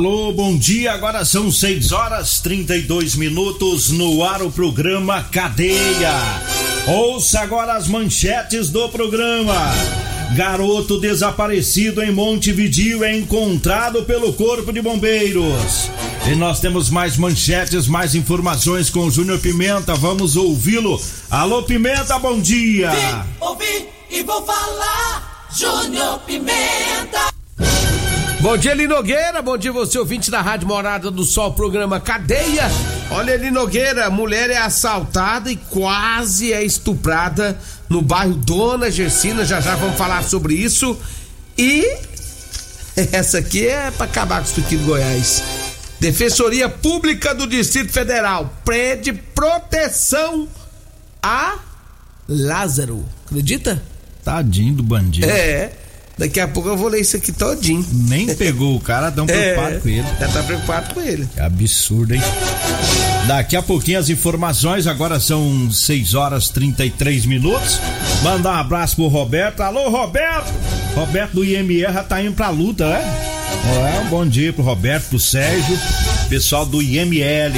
Alô, bom dia. Agora são 6 horas 32 minutos no ar o programa Cadeia. Ouça agora as manchetes do programa. Garoto desaparecido em Montevidio é encontrado pelo Corpo de Bombeiros. E nós temos mais manchetes, mais informações com o Júnior Pimenta. Vamos ouvi-lo. Alô, Pimenta, bom dia. Vim, ouvi e vou falar. Júnior Pimenta. Bom dia, Eli Nogueira. Bom dia, você ouvinte da Rádio Morada do Sol, programa Cadeia. Olha, Eli Nogueira, mulher é assaltada e quase é estuprada no bairro Dona Gersina. Já já vamos falar sobre isso. E essa aqui é para acabar com isso aqui do Goiás. Defensoria Pública do Distrito Federal pede proteção a Lázaro. Acredita? Tadinho do bandido. É. Daqui a pouco eu vou ler isso aqui todinho. Nem pegou o cara, tão preocupado É, com ele. Já tá preocupado com ele. Que absurdo, hein? Daqui a pouquinho as informações, agora são 6 horas 33 minutos. Mandar um abraço pro Roberto. Alô, Roberto! Roberto do IMR já tá indo pra luta, né? É, um bom dia pro Roberto, pro Sérgio, pessoal do IML.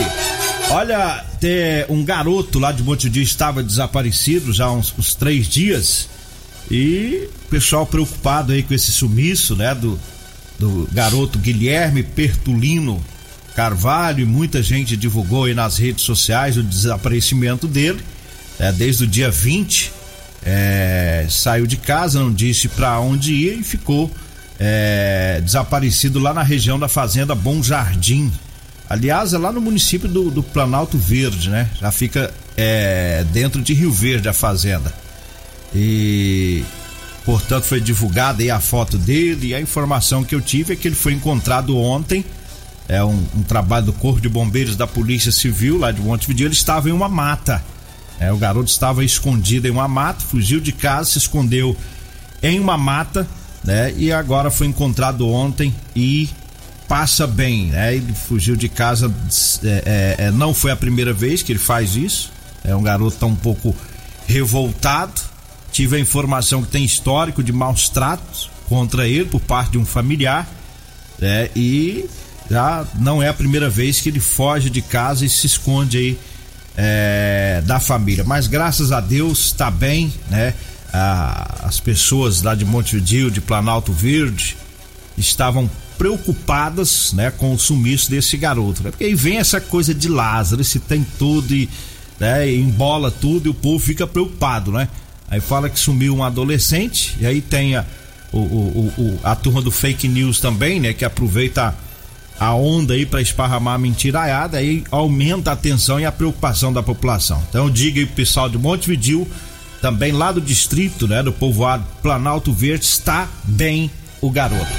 Olha, tem um garoto lá de Montevideo estava desaparecido já há uns, uns três dias. E pessoal preocupado aí com esse sumiço, né? Do, do garoto Guilherme Pertulino Carvalho muita gente divulgou aí nas redes sociais o desaparecimento dele. É, desde o dia 20, é, saiu de casa, não disse para onde ia e ficou é, desaparecido lá na região da fazenda Bom Jardim. Aliás, é lá no município do, do Planalto Verde, né? Já fica é, dentro de Rio Verde a fazenda. E portanto foi divulgada aí a foto dele e a informação que eu tive é que ele foi encontrado ontem. É um, um trabalho do Corpo de Bombeiros da Polícia Civil lá de Montevideo. Ele estava em uma mata. É, o garoto estava escondido em uma mata, fugiu de casa, se escondeu em uma mata, né? E agora foi encontrado ontem e passa bem, né? Ele fugiu de casa, é, é, é, não foi a primeira vez que ele faz isso. É um garoto tá um pouco revoltado. Tive a informação que tem histórico de maus tratos contra ele por parte de um familiar, né? E já não é a primeira vez que ele foge de casa e se esconde aí é, da família. Mas graças a Deus está bem, né? Ah, as pessoas lá de Montevideo, de Planalto Verde, estavam preocupadas, né, com o sumiço desse garoto, né? Porque aí vem essa coisa de Lázaro, se tem tudo e, né, embola tudo e o povo fica preocupado, né? Aí fala que sumiu um adolescente e aí tem a, o, o, o, a turma do fake news também, né, que aproveita a onda aí para esparramar a mentiraiada, aí aumenta a tensão e a preocupação da população. Então diga aí pro pessoal de Montevideo, também lá do distrito, né, do povoado Planalto Verde, está bem o garoto.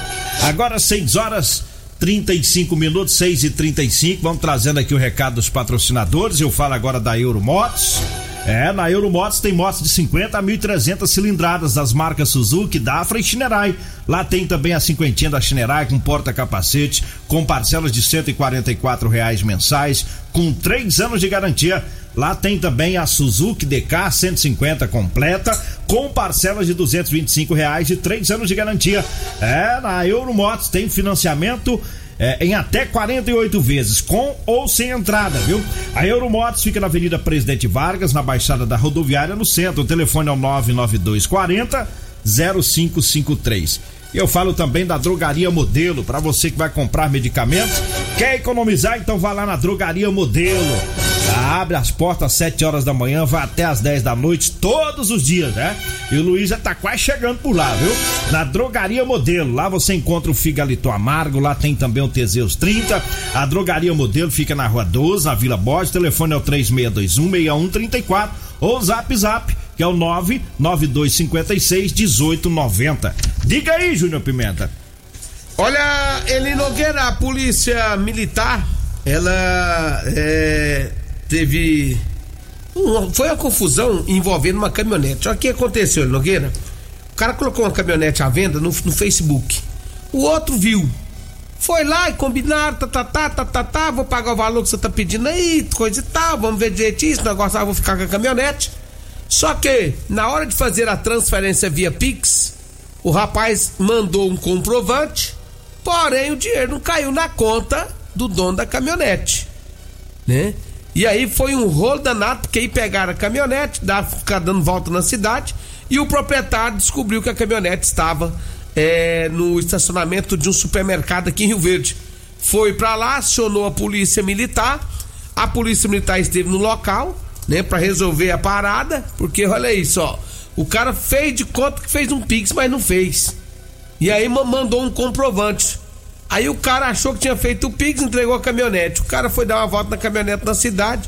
Agora 6 horas 35 minutos, 6 e 35 vamos trazendo aqui o recado dos patrocinadores. Eu falo agora da Euromotos. É, na Euromotos tem motos de 50 a 1.300 cilindradas das marcas Suzuki, Dafra e Shinerai. Lá tem também a cinquentinha da Shinerai com porta-capacete, com parcelas de 144 reais mensais, com três anos de garantia. Lá tem também a Suzuki DK 150 completa, com parcelas de 225 reais e 3 anos de garantia. É, na Euromotos tem financiamento é, em até 48 vezes, com ou sem entrada, viu? A Euromotos fica na Avenida Presidente Vargas, na Baixada da Rodoviária, no centro. O telefone é o 99240 0553. Eu falo também da Drogaria Modelo, para você que vai comprar medicamentos. Quer economizar? Então vá lá na Drogaria Modelo. Abre as portas às 7 horas da manhã, vai até às 10 da noite, todos os dias, né? E o Luiz já tá quase chegando por lá, viu? Na Drogaria Modelo. Lá você encontra o Figalito Amargo, lá tem também o Teseus 30. A Drogaria Modelo fica na Rua 12, na Vila Borges. Telefone é o 3621 6134 ou Zap Zap que é o 99256 1890. Diga aí, Júnior Pimenta. Olha, Eli Nogueira, a polícia militar, ela é, teve. foi uma confusão envolvendo uma caminhonete. Olha o que aconteceu, Nogueira. O cara colocou uma caminhonete à venda no, no Facebook. O outro viu. Foi lá e combinaram, tá, tá, tá, tá, tá, tá, vou pagar o valor que você tá pedindo aí, coisa e tal, vamos ver direitinho, esse negócio, ah, vou ficar com a caminhonete. Só que, na hora de fazer a transferência via Pix, o rapaz mandou um comprovante, porém o dinheiro não caiu na conta do dono da caminhonete, né? E aí foi um rolo danado, porque aí pegaram a caminhonete, ficar dando volta na cidade, e o proprietário descobriu que a caminhonete estava é, no estacionamento de um supermercado aqui em Rio Verde. Foi para lá, acionou a polícia militar, a polícia militar esteve no local, né, para resolver a parada, porque olha isso, ó, o cara fez de conta que fez um pix, mas não fez. E aí mandou um comprovante. Aí o cara achou que tinha feito o pix, entregou a caminhonete. O cara foi dar uma volta na caminhonete na cidade.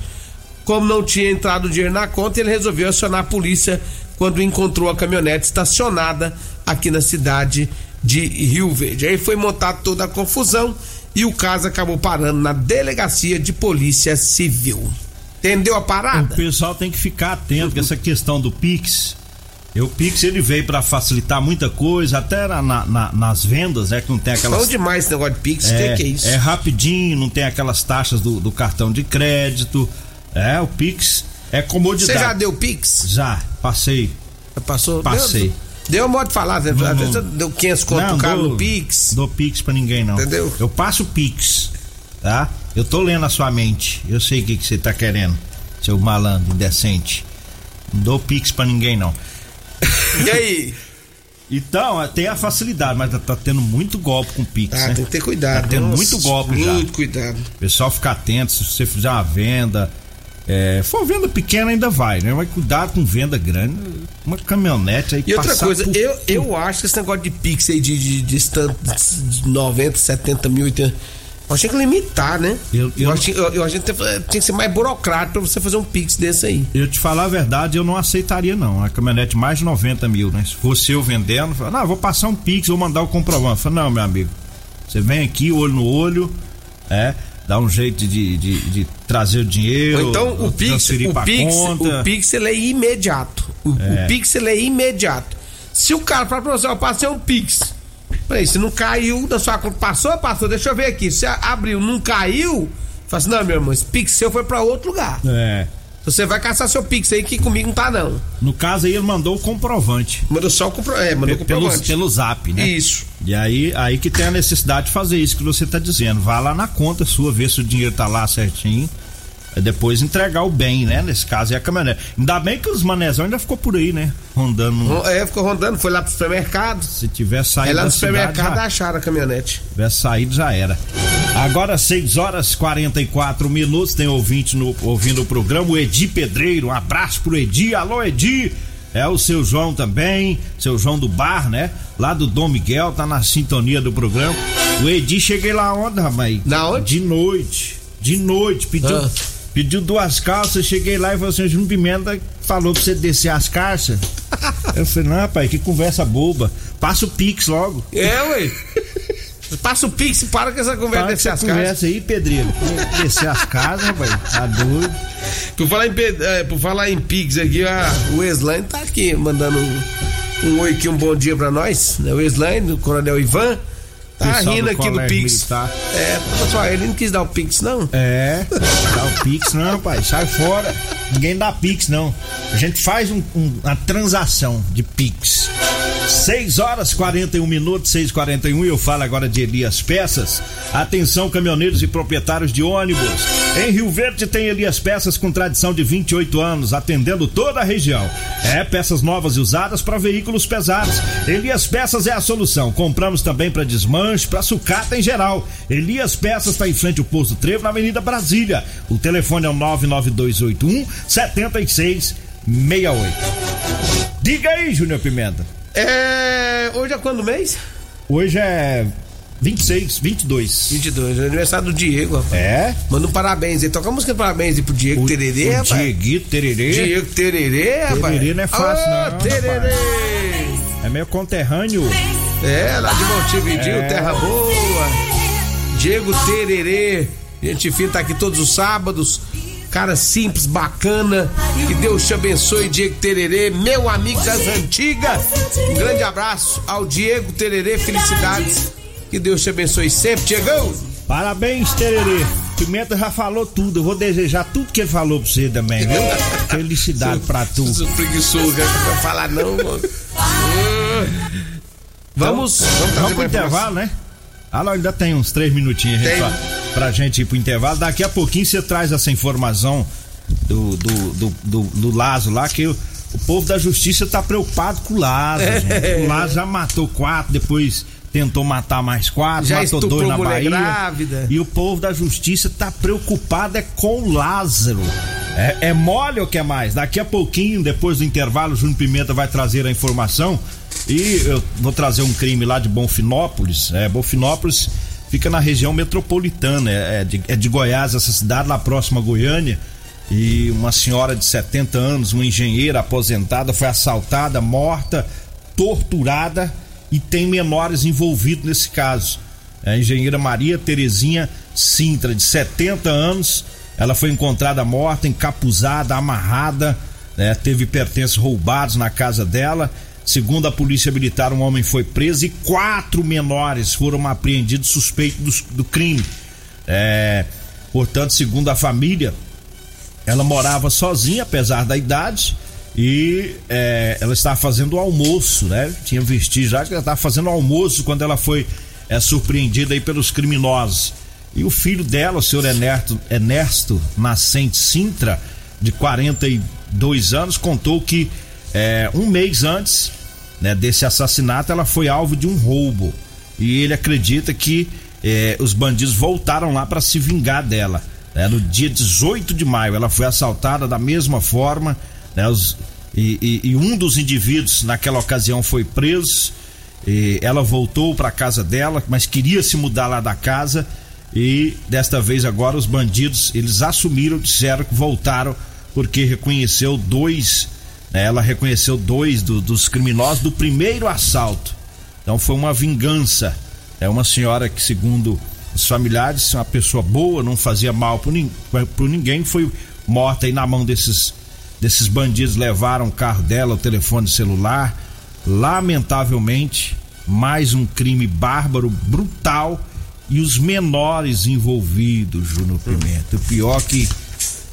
Como não tinha entrado o dinheiro na conta, ele resolveu acionar a polícia quando encontrou a caminhonete estacionada aqui na cidade de Rio Verde. Aí foi montada toda a confusão e o caso acabou parando na delegacia de polícia civil. Entendeu a parada? O pessoal tem que ficar atento com essa questão do Pix. O Pix ele veio para facilitar muita coisa, até na, na, nas vendas, né? Que não tem aquelas. Bom demais esse negócio de Pix, é, que, que é isso? É rapidinho, não tem aquelas taxas do, do cartão de crédito. É, o Pix é comodidade. Você já deu Pix? Já, passei. Passou? Passei. Deu, modo de falar, né? Às vezes deu 500 conto não, cara no Pix. Dou Pix pra ninguém, não. Entendeu? Eu passo Pix, tá? Eu tô lendo a sua mente. Eu sei o que, que você tá querendo, seu malandro indecente. Não dou pix pra ninguém, não. E aí? Então, tem a facilidade, mas tá tendo muito golpe com Pix, ah, né? tem que ter cuidado. Tá tendo Nossa, muito golpe muito já. Muito cuidado. O pessoal fica atento, se você fizer uma venda, é, for venda pequena ainda vai, né? Mas cuidado com venda grande, uma caminhonete aí E outra coisa, por... eu, eu acho que esse negócio de Pix aí de, de, de, de 90, 70 mil, 80 eu achei que limitar, né? Eu, eu, eu, achei, eu, eu achei que tinha que ser mais burocrático pra você fazer um pix desse aí. Eu te falar a verdade, eu não aceitaria não. A caminhonete mais de 90 mil, né? Se fosse eu vendendo, eu não, vou passar um pix, vou mandar o comprovante. Falei, não, meu amigo, você vem aqui, olho no olho, é, dá um jeito de, de, de trazer o dinheiro. Ou então o pix, o pix, conta. o pix ele é imediato. O, é. o pix ele é imediato. Se o cara fala pra você, eu passei um pix Peraí, se não caiu da sua conta, passou, passou, deixa eu ver aqui. Se abriu, não caiu, fala assim, não, meu irmão, esse Pix seu foi pra outro lugar. É. Você vai caçar seu Pix aí que comigo não tá, não. No caso aí, ele mandou o comprovante. Mandou só o comprovante. É, mandou o comprovante. Pelo, zap, né? Isso. E aí, aí que tem a necessidade de fazer isso que você tá dizendo. Vá lá na conta sua, ver se o dinheiro tá lá certinho depois entregar o bem, né? Nesse caso é a caminhonete. Ainda bem que os manezão ainda ficou por aí, né? Rondando. É, ficou rondando, foi lá pro supermercado. Se tiver saído. É lá no supermercado já... acharam a caminhonete. Se tiver saído, já era. Agora, 6 horas 44 minutos, tem ouvinte no, ouvindo o programa, o Edi Pedreiro. Um abraço pro Edi. Alô, Edi! É o seu João também, seu João do Bar, né? Lá do Dom Miguel, tá na sintonia do programa. O Edi, cheguei lá ontem, rapaz. Na onde? De noite. De noite, pediu. Ah Pediu duas calças, cheguei lá e falei assim, Júnior Pimenta falou pra você descer as caixas. Eu falei, não, pai, que conversa boba. Passa o Pix logo. É, ué. Passa o Pix e para com essa conversa descer as conversa conversa aí, Pedreiro. Descer as casas, rapaz. Tá doido. Por falar em, é, por falar em Pix aqui, a, o Eslaine tá aqui mandando um, um oi aqui, um bom dia pra nós. Né? O Eslaine, o Coronel Ivan Tá Pessoal rindo do aqui do Pix. militar. É, pessoal, ele não quis dar o Pix, não? É, dá o Pix não, pai, sai fora. Ninguém dá Pix não. A gente faz um- um- uma transação de Pix. 6 horas 41 minutos, 6 41 e eu falo agora de Elias Peças. Atenção, caminhoneiros e proprietários de ônibus. Em Rio Verde tem Elias Peças com tradição de 28 anos, atendendo toda a região. É, peças novas e usadas para veículos pesados. Elias Peças é a solução. Compramos também para desmanche, para sucata em geral. Elias Peças está em frente ao Posto Trevo, na Avenida Brasília. O telefone é o 99281 7668. Diga aí, Júnior Pimenta. É. Hoje é quando mês? Hoje é 26, 22. 22, é aniversário do Diego, rapaz. É? Manda um parabéns aí. Toca a música de parabéns aí pro Diego O, Tererê, o rapaz. Dieguito Tererê. Diego Tererê, rapaz. Tererê não é fácil, não, Tererê. É meu conterrâneo. É, lá de Montevideo, É. terra boa. Diego Tererê. Gente fina tá aqui todos os sábados. Cara simples, bacana. Que Deus te abençoe, Diego Tererê, meu amigo das antigas. Um grande abraço ao Diego Tererê, felicidades. Que Deus te abençoe sempre, Diegão. Parabéns, Tererê. Pimenta já falou tudo. Eu vou desejar tudo que ele falou pra você também, viu? Felicidade pra tu. Sou preguiçoso, não vai falar não, mano. Vamos, vamos, trazer Vamos pro intervalo, né? Ah, não, ainda tem uns três minutinhos gente, Tem. pra, pra gente ir pro intervalo. Daqui a pouquinho você traz essa informação do, do, do, do, do Lazo lá, que o, o povo da justiça tá preocupado com o Lazo, É. gente. O Lazo já matou quatro, depois tentou matar mais quatro, Já matou dois na Bahia. grávida. E o povo da justiça tá preocupado é com o Lázaro. É, é mole ou quer mais? Daqui a pouquinho, depois do intervalo, o Júnior Pimenta vai trazer a informação. E eu vou trazer um crime lá de Bonfinópolis. É, Bonfinópolis fica na região metropolitana. É, é de, é de Goiás, essa cidade, lá próxima a Goiânia. E uma senhora de 70 anos, uma engenheira aposentada, foi assaltada, morta, torturada e tem menores envolvidos nesse caso. É a engenheira Maria Terezinha Sintra, de 70 anos. Ela foi encontrada morta, encapuzada, amarrada, né? teve pertences roubados na casa dela. Segundo a polícia militar, um homem foi preso e quatro menores foram apreendidos suspeitos do, do crime. É, portanto, segundo a família, ela morava sozinha, apesar da idade, e é, ela estava fazendo o almoço, né? Tinha vestígio já ela estava fazendo o almoço quando ela foi é, surpreendida aí pelos criminosos. E o filho dela, o senhor Ernesto, Ernesto Nascente Sintra, de 42 anos, contou que é, um mês antes né, desse assassinato ela foi alvo de um roubo. E ele acredita que é, os bandidos voltaram lá para se vingar dela. né? no dia 18 de maio, ela foi assaltada da mesma forma. né, os- e, e- e um dos indivíduos naquela ocasião foi preso. Ela voltou para casa dela, mas queria se mudar lá da casa. E desta vez agora os bandidos eles assumiram, disseram que voltaram porque reconheceu dois. Né, ela reconheceu dois do- dos criminosos do primeiro assalto. Então foi uma vingança. É uma senhora que, segundo os familiares, uma pessoa boa, não fazia mal por ninguém, foi morta aí na mão desses, desses bandidos. Levaram o carro dela, o telefone celular. Lamentavelmente, mais um crime bárbaro, brutal e os menores envolvidos, Júnior Pimenta. O pior que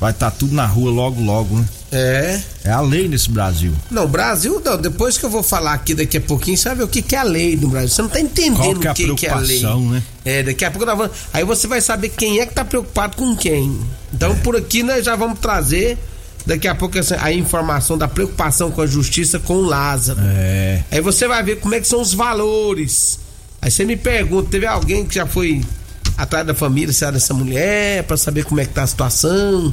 vai estar tudo na rua logo, logo, né? É. É a lei nesse Brasil. Não, Brasil não. Depois que eu vou falar aqui daqui a pouquinho, você vai ver o que, que é a lei no Brasil. Você não tá entendendo Qual que é a o que, que é a lei. né? É, daqui a pouco nós vamos. Aí você vai saber quem é que tá preocupado com quem. Então por aqui nós já vamos trazer daqui a pouco a informação da preocupação com a justiça com o Lázaro. É. Aí você vai ver como é que são os valores. Aí você me pergunta, teve alguém que já foi atrás da família, se era dessa mulher, pra saber como é que tá a situação,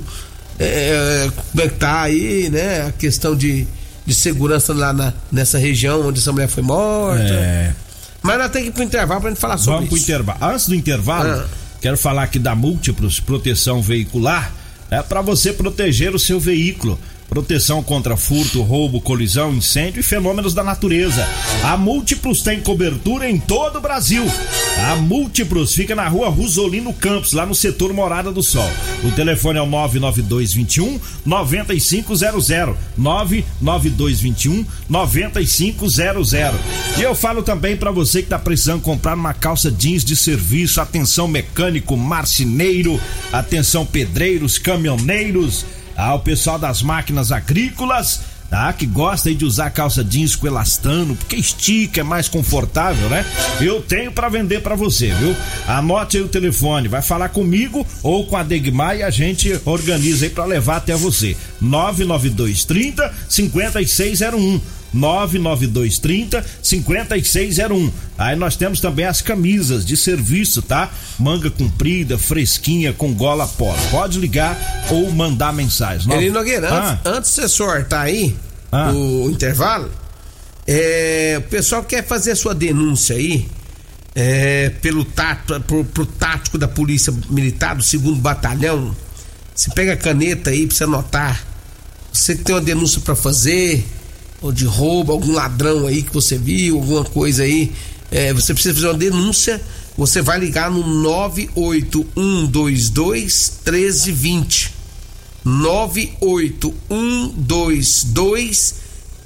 é, como é que tá aí, né? A questão de, de segurança lá na, nessa região onde essa mulher foi morta. É. Mas nós temos que ir pro intervalo pra gente falar sobre Vamos pro isso. intervalo. Antes do intervalo, Ah. quero falar aqui da Múltiplos Proteção Veicular. É para você proteger o seu veículo. Proteção contra furto, roubo, colisão, incêndio e fenômenos da natureza. A Múltiplos tem cobertura em todo o Brasil. A Múltiplos fica na rua Rosolino Campos, lá no setor Morada do Sol. O telefone é o 99221 9500. 99221 9500. E eu falo também para você que tá precisando comprar uma calça jeans de serviço, atenção mecânico, marceneiro, atenção pedreiros, caminhoneiros, ao ah, pessoal das máquinas agrícolas, tá? Que gosta de usar calça jeans com elastano, porque estica, é mais confortável, né? Eu tenho para vender para você, viu? Anote aí o telefone, vai falar comigo ou com a Degmar e a gente organiza aí para levar até você. 99230 5601 99230 5601. Aí nós temos também as camisas de serviço, tá? Manga comprida, fresquinha, com gola polo. Pode ligar ou mandar mensagem. Eli Nogueira, ah. antes, antes de você sortar aí ah. o intervalo, é, o pessoal quer fazer a sua denúncia aí é, pelo tato, pro, pro tático da Polícia Militar do segundo Batalhão. Você pega a caneta aí pra você anotar. Você tem uma denúncia para fazer ou de roubo, algum ladrão aí que você viu, alguma coisa aí, é, você precisa fazer uma denúncia, você vai ligar no 98122 1320. 98122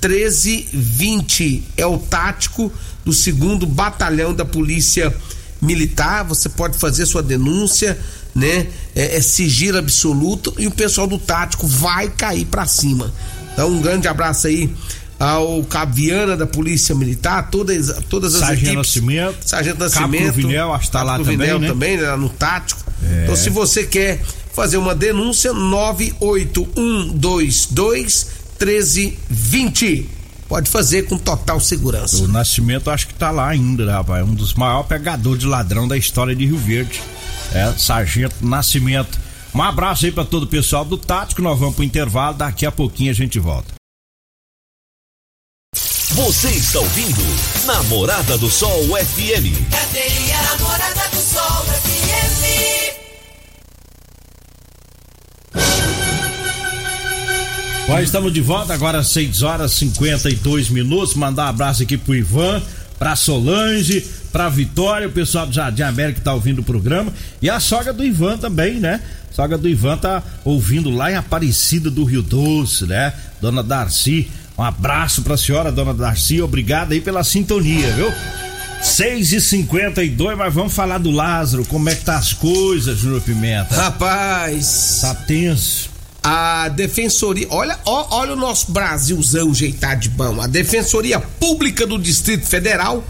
1320 é o tático do segundo batalhão da Polícia Militar. Você pode fazer sua denúncia, né? É, é sigilo absoluto e o pessoal do tático vai cair para cima. Então, um grande abraço aí ao Caviana da Polícia Militar, todas, todas as Sargento equipes. Nascimento. Sargento Nascimento. Vinel, acho que tá lá também, Vinel né? também, né, no tático. É. Então, se você quer fazer uma denúncia, 98122 1320. Pode fazer com total segurança. O Nascimento acho que tá lá ainda, rapaz. É um dos maiores pegadores de ladrão da história de Rio Verde. É, Sargento Nascimento. Um abraço aí para todo o pessoal do Tático. Nós vamos pro intervalo. Daqui a pouquinho a gente volta. Você está ouvindo Namorada do Sol FM. Cadê a Namorada do Sol FM? Bom, estamos de volta agora 6 horas 52 minutos. Mandar um abraço aqui pro Ivan, pra Solange, pra Vitória, o pessoal do Jardim América que tá ouvindo o programa e a sogra do Ivan também, né? A sogra do Ivan tá ouvindo lá em Aparecida do Rio Doce, né? Dona Darcy um abraço pra senhora, dona Darcy. Obrigado aí pela sintonia, viu? 6 e 52 mas vamos falar do Lázaro. Como é que tá as coisas, Júnior Pimenta? Rapaz. Tá tenso. A Defensoria. Olha, ó, olha o nosso Brasilzão jeitado de bom. A Defensoria Pública do Distrito Federal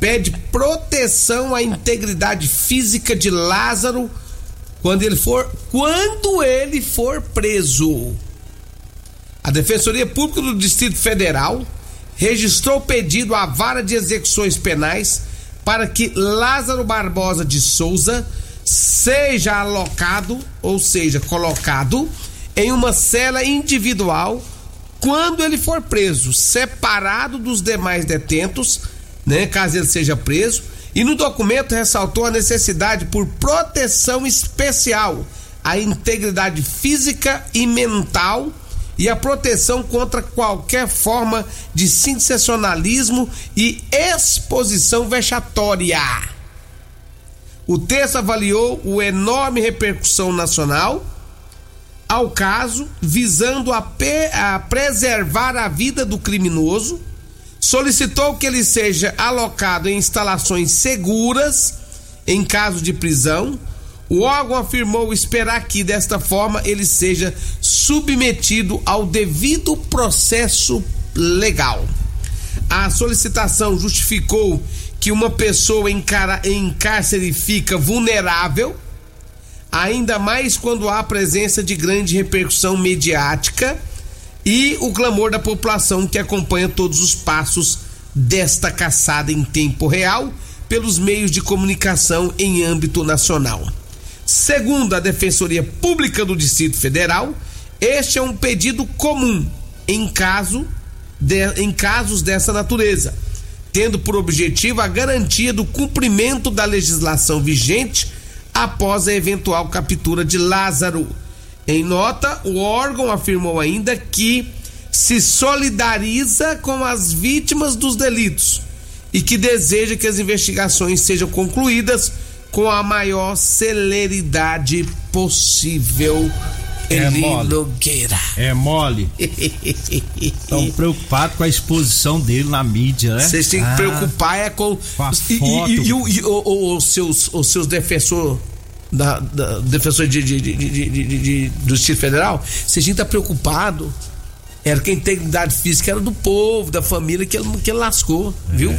pede proteção à integridade física de Lázaro quando ele for quando ele for preso. A Defensoria Pública do Distrito Federal registrou pedido à Vara de Execuções Penais para que Lázaro Barbosa de Souza seja alocado, ou seja, colocado em uma cela individual quando ele for preso, separado dos demais detentos, né, caso ele seja preso, e no documento ressaltou a necessidade por proteção especial à integridade física e mental e a proteção contra qualquer forma de sensacionalismo e exposição vexatória. O texto avaliou o enorme repercussão nacional ao caso, visando a, a preservar a vida do criminoso, solicitou que ele seja alocado em instalações seguras em caso de prisão o órgão afirmou esperar que, desta forma, ele seja submetido ao devido processo legal. A solicitação justificou que uma pessoa em, cara, em cárcere fica vulnerável, ainda mais quando há presença de grande repercussão mediática e o clamor da população que acompanha todos os passos desta caçada em tempo real pelos meios de comunicação em âmbito nacional. Segundo a Defensoria Pública do Distrito Federal, este é um pedido comum em, caso de, em casos dessa natureza, tendo por objetivo a garantia do cumprimento da legislação vigente após a eventual captura de Lázaro. Em nota, o órgão afirmou ainda que se solidariza com as vítimas dos delitos e que deseja que as investigações sejam concluídas com a maior celeridade possível. É mole. Nogueira. É mole. Estão preocupados com a exposição dele na mídia, né? Vocês têm que Ah, preocupar é com. Com a e, foto. e- e o- e o- o- os seus, os seus defensor da, da- defensor de, de, de, de, do Distrito Federal, vocês tinham que estar preocupado. Era que a integridade física era do povo, da família que ele, que ele lascou, viu?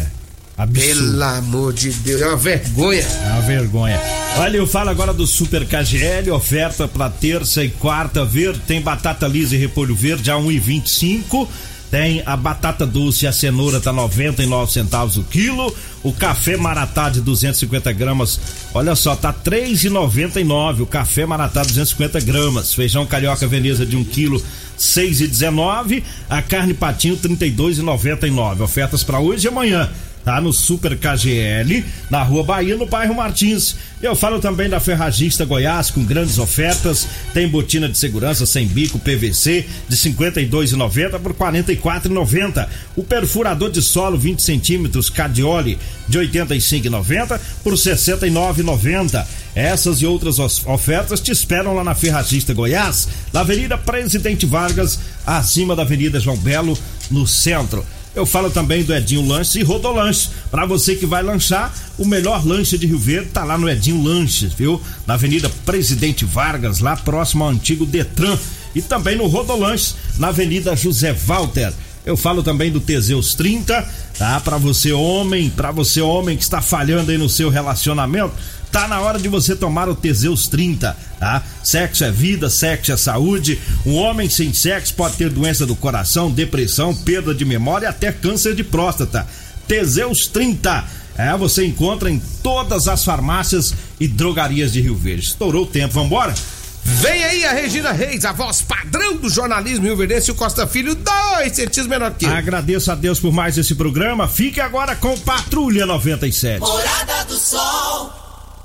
Absurdo. Pelo amor de Deus, é uma vergonha. É uma vergonha. Olha, eu falo agora do Super KGL, oferta para terça e quarta verde. Tem batata lisa e repolho verde a 1,25. Tem a batata doce e a cenoura tá 99 centavos o quilo. O café maratá de 250 gramas, olha só, tá 3,99. O café maratá 250 gramas. Feijão carioca veneza de 1 quilo, 6,19. A carne patinho 32,99. Ofertas para hoje e amanhã tá no Super KGL, na Rua Bahia, no bairro Martins. Eu falo também da Ferragista Goiás, com grandes ofertas. Tem botina de segurança sem bico PVC de 52,90 por 44,90. O perfurador de solo 20 centímetros Cadioli de 85,90 por 69,90. Essas e outras ofertas te esperam lá na Ferragista Goiás, na Avenida Presidente Vargas, acima da Avenida João Belo, no centro. Eu falo também do Edinho Lanches e Rodolanches. Para você que vai lanchar, o melhor lanche de Rio Verde tá lá no Edinho Lanches, viu? Na Avenida Presidente Vargas, lá próximo ao antigo Detran. E também no Rodolanches, na Avenida José Walter. Eu falo também do Teseus 30, tá? Para você homem, para você homem que está falhando aí no seu relacionamento, Tá na hora de você tomar o Teseus 30, tá? Sexo é vida, sexo é saúde. Um homem sem sexo pode ter doença do coração, depressão, perda de memória e até câncer de próstata. Teseus 30. É, você encontra em todas as farmácias e drogarias de Rio Verde. Estourou o tempo, vambora? Vem aí a Regina Reis, a voz padrão do jornalismo Rio Verdense e o Costa Filho, dois centímetros menor que eu. Agradeço a Deus por mais esse programa. Fique agora com Patrulha 97. Morada do Sol.